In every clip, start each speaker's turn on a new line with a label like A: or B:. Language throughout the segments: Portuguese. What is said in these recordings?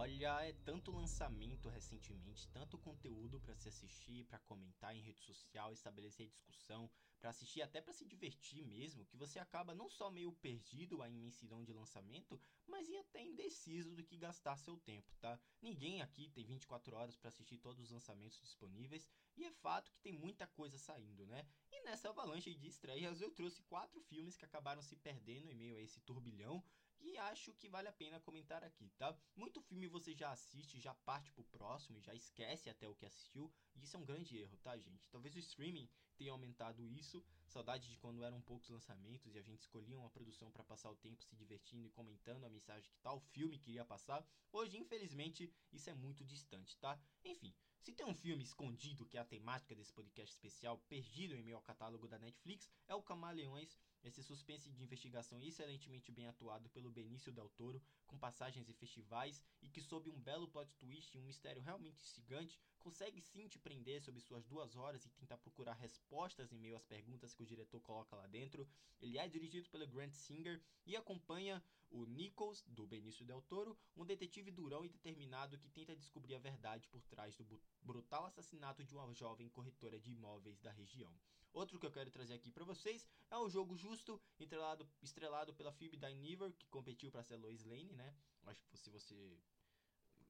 A: Olha, é tanto lançamento recentemente, tanto conteúdo para se assistir, para comentar em rede social, estabelecer discussão, para assistir até para se divertir mesmo, que você acaba não só meio perdido a imensidão de lançamento, mas e até indeciso do que gastar seu tempo, tá? Ninguém aqui tem 24 horas para assistir todos os lançamentos disponíveis e é fato que tem muita coisa saindo, né? E nessa avalanche de estreias eu trouxe quatro filmes que acabaram se perdendo em meio a esse turbilhão e acho que vale a pena comentar aqui, tá? Muito filme você já assiste, já parte pro próximo e já esquece até o que assistiu, e isso é um grande erro, tá, gente? Talvez o streaming tenha aumentado isso, saudade de quando eram poucos lançamentos e a gente escolhia uma produção para passar o tempo se divertindo e comentando a mensagem que tal filme queria passar. Hoje, infelizmente, isso é muito distante, tá? Enfim, se tem um filme escondido que é a temática desse podcast especial, perdido em meio ao catálogo da Netflix, é o Camaleões esse suspense de investigação excelentemente bem atuado pelo Benício Del Toro, com passagens e festivais, e que sob um belo plot twist e um mistério realmente instigante, consegue sim te prender sobre suas duas horas e tentar procurar respostas em meio às perguntas que o diretor coloca lá dentro. Ele é dirigido pelo Grant Singer e acompanha o Nichols, do Benício Del Toro, um detetive durão e determinado que tenta descobrir a verdade por trás do brutal assassinato de uma jovem corretora de imóveis da região. Outro que eu quero trazer aqui para vocês é o Jogo Justo, estrelado, estrelado pela Phoebe Dynevor, que competiu para ser Lois Lane, né? Acho que se você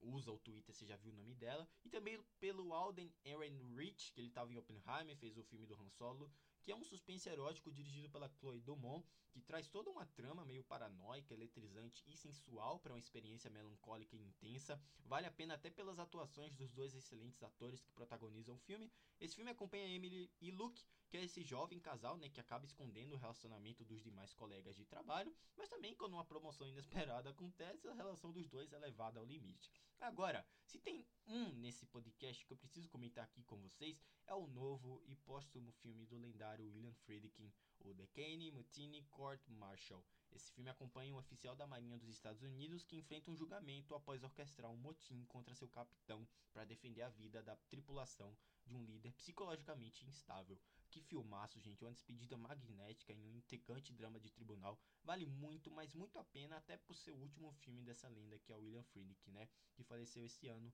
A: usa o Twitter, você já viu o nome dela. E também pelo Alden Ehrenreich, que ele estava em Oppenheimer, fez o filme do Han Solo que é um suspense erótico dirigido pela Chloe Dumont, que traz toda uma trama meio paranoica, eletrizante e sensual para uma experiência melancólica e intensa. Vale a pena até pelas atuações dos dois excelentes atores que protagonizam o filme. Esse filme acompanha Emily e Luke, que é esse jovem casal, né, que acaba escondendo o relacionamento dos demais colegas de trabalho, mas também quando uma promoção inesperada acontece, a relação dos dois é levada ao limite. Agora, se tem um nesse podcast que eu preciso comentar aqui com vocês, é o novo e póstumo filme do lendário William Friedkin, o The Kenny Mutiny Court Martial. Esse filme acompanha um oficial da Marinha dos Estados Unidos que enfrenta um julgamento após orquestrar um motim contra seu capitão para defender a vida da tripulação de um líder psicologicamente instável. Que filmaço, gente, uma despedida magnética em um intrigante drama de tribunal. Vale muito, mas muito a pena, até por ser o último filme dessa lenda que é o William Friedkin, né? Que faleceu esse ano,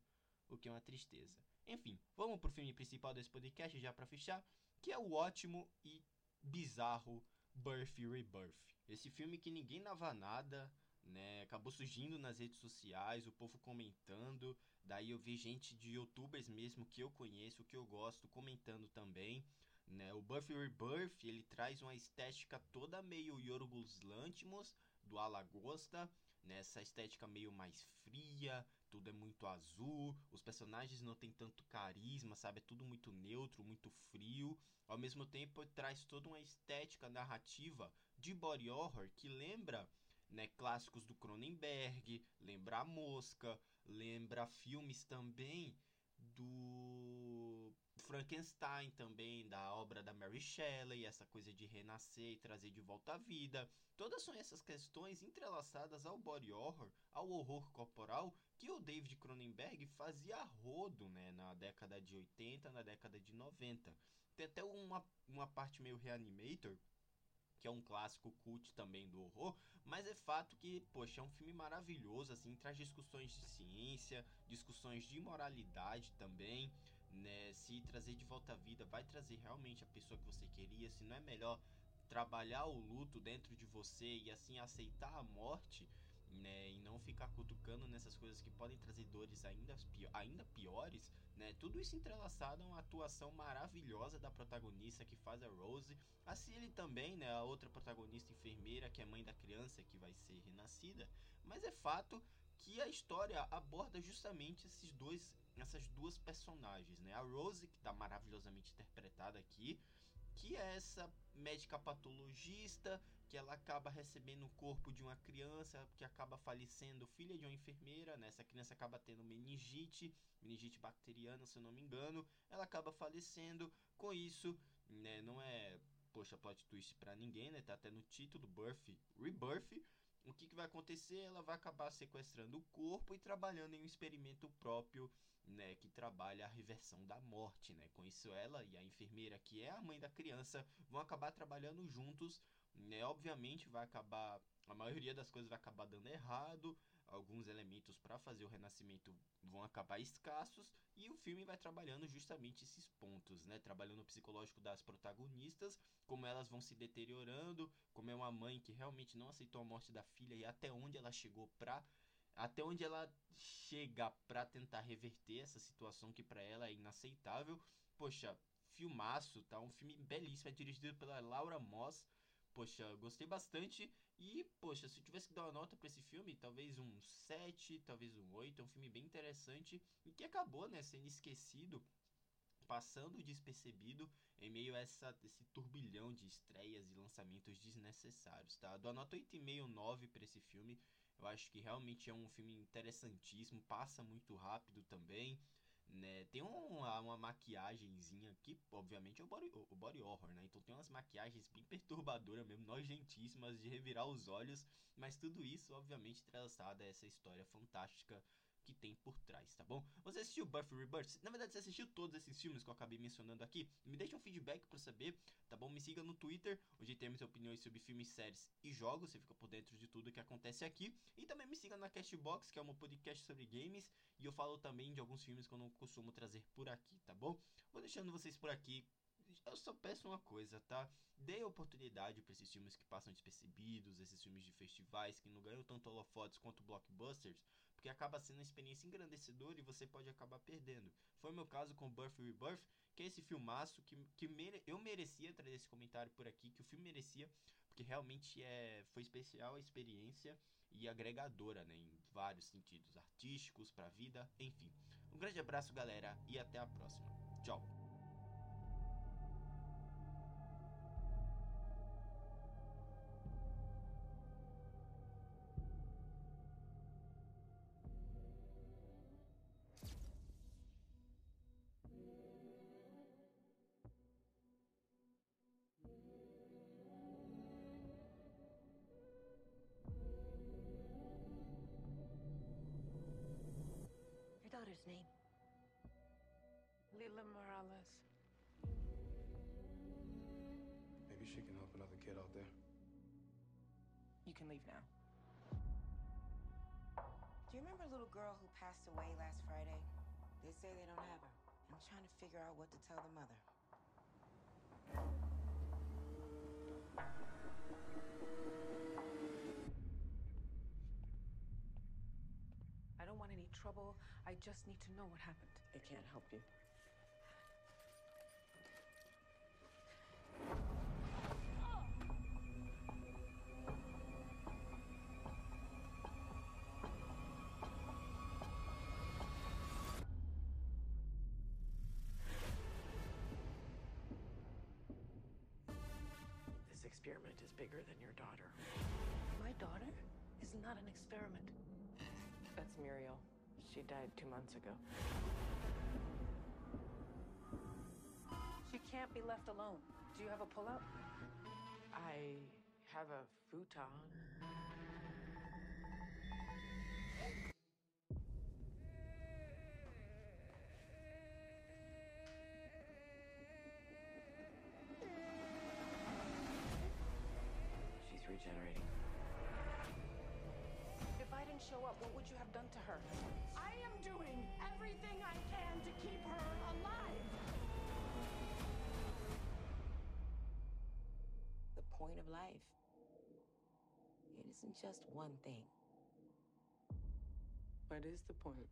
A: o que é uma tristeza. Enfim, vamos pro filme principal desse podcast já para fechar, que é o ótimo e bizarro Birth Rebirth. Esse filme que ninguém dava nada, né? Acabou surgindo nas redes sociais, o povo comentando. Daí eu vi gente de youtubers mesmo que eu conheço, que eu gosto, comentando também. Né? O Birth Rebirth, ele traz uma estética toda meio Yorgos Lanthimos, do Alagosta, nessa né? estética meio mais fria, tudo é muito azul, os personagens não tem tanto carisma, sabe? É tudo muito neutro, muito frio. Ao mesmo tempo, traz toda uma estética narrativa de body horror que lembra né, clássicos do Cronenberg, lembra a Mosca, lembra filmes também do Frankenstein também, da obra da Mary Shelley, essa coisa de renascer e trazer de volta à vida. Todas são essas questões entrelaçadas ao body horror, ao horror corporal, que o David Cronenberg fazia rodo né, na década de 80, na década de 90. Tem até uma, uma parte meio reanimator, que é um clássico cult também do horror, mas é fato que, poxa, é um filme maravilhoso, assim, traz discussões de ciência, discussões de moralidade também, né? Se trazer de volta à vida vai trazer realmente a pessoa que você queria, se não é melhor trabalhar o luto dentro de você e assim aceitar a morte, né, e não ficar cutucando nessas coisas que podem trazer dores ainda, ainda piores, né? Tudo isso entrelaçado a uma atuação maravilhosa da protagonista que faz a Rose, assim ele também, né, a outra protagonista enfermeira que é mãe da criança que vai ser renascida, mas é fato que a história aborda justamente esses dois essas duas personagens, né? A Rose que está maravilhosamente interpretada aqui, que é essa médica patologista que ela acaba recebendo o corpo de uma criança que acaba falecendo, filha de uma enfermeira, né? Essa criança acaba tendo meningite, meningite bacteriana, se eu não me engano, ela acaba falecendo. Com isso, né, não é, poxa, plot twist para ninguém, né? Tá até no título Birth, Rebirth. O que, que vai acontecer? Ela vai acabar sequestrando o corpo e trabalhando em um experimento próprio né, que trabalha a reversão da morte, né? Com isso ela e a enfermeira, que é a mãe da criança, vão acabar trabalhando juntos né? Obviamente vai acabar, a maioria das coisas vai acabar dando errado, alguns elementos para fazer o renascimento vão acabar escassos e o filme vai trabalhando justamente esses pontos, né? Trabalhando o psicológico das protagonistas, como elas vão se deteriorando, como é uma mãe que realmente não aceitou a morte da filha e até onde ela chegou pra até onde ela chega para tentar reverter essa situação que para ela é inaceitável. Poxa, filmaço, tá? Um filme belíssimo, é dirigido pela Laura Moss. Poxa, gostei bastante. E, poxa, se eu tivesse que dar uma nota para esse filme, talvez um 7, talvez um 8. É um filme bem interessante e que acabou, né, sendo esquecido, passando despercebido em meio a essa, esse turbilhão de estreias e lançamentos desnecessários, tá? Dou a nota 8,5, 9 para esse filme. Eu acho que realmente é um filme interessantíssimo, passa muito rápido também. Né? Tem uma, uma maquiagemzinha aqui, obviamente é o body, o body horror, né? Então tem umas maquiagens bem perturbadoras mesmo, nojentíssimas, de revirar os olhos, mas tudo isso, obviamente, traçado a essa história fantástica que tem por trás, tá bom? Você assistiu Buffy Rebirth? Na verdade, você assistiu todos esses filmes que eu acabei mencionando aqui? Me deixa um feedback para saber, tá bom? Me siga no Twitter, onde temos opiniões sobre filmes, séries e jogos. Você fica por dentro de tudo que acontece aqui. E também me siga na Castbox, que é um podcast sobre games. E eu falo também de alguns filmes que eu não costumo trazer por aqui, tá bom? Vou deixando vocês por aqui eu só peço uma coisa, tá? Dê oportunidade para esses filmes que passam despercebidos, esses filmes de festivais que não ganham tanto holofotes quanto blockbusters, porque acaba sendo uma experiência engrandecedora e você pode acabar perdendo. Foi meu caso com Birth Rebirth, que é esse filmaço que, que mere, eu merecia trazer esse comentário por aqui, que o filme merecia, porque realmente é, foi especial a experiência e agregadora, né, em vários sentidos, artísticos, para a vida, enfim. Um grande abraço, galera, e até a próxima. Tchau.
B: Daughter's name?
C: Lila Morales.
D: Maybe she can help another kid out there.
C: You can leave now.
B: Do you remember a little girl who passed away last Friday? They say they don't have her. I'm trying to figure out what to tell the mother.
C: I don't want any trouble. I just need to know what happened.
E: I can't help you. This experiment is bigger than your daughter.
C: My daughter is not an experiment.
E: That's Muriel. She died two months ago.
C: She can't be left alone. Do you have a pullout?
E: I have a futon. She's regenerating.
C: If I didn't show up, what would you have done to her?
F: I am doing everything I can to keep her alive.
B: The point of life. It isn't just one thing.
E: What is the point?